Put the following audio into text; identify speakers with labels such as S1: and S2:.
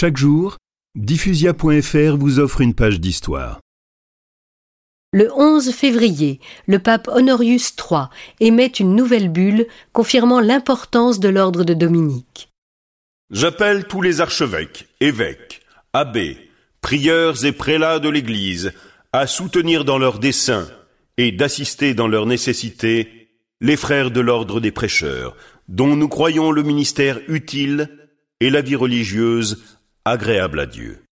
S1: Chaque jour, diffusia.fr vous offre une page d'histoire.
S2: Le 11 février, le pape Honorius III émet une nouvelle bulle confirmant l'importance de l'ordre de Dominique.
S3: J'appelle tous les archevêques, évêques, abbés, prieurs et prélats de l'Église à soutenir dans leurs desseins et d'assister dans leurs nécessités les frères de l'ordre des prêcheurs, dont nous croyons le ministère utile et la vie religieuse agréable à Dieu.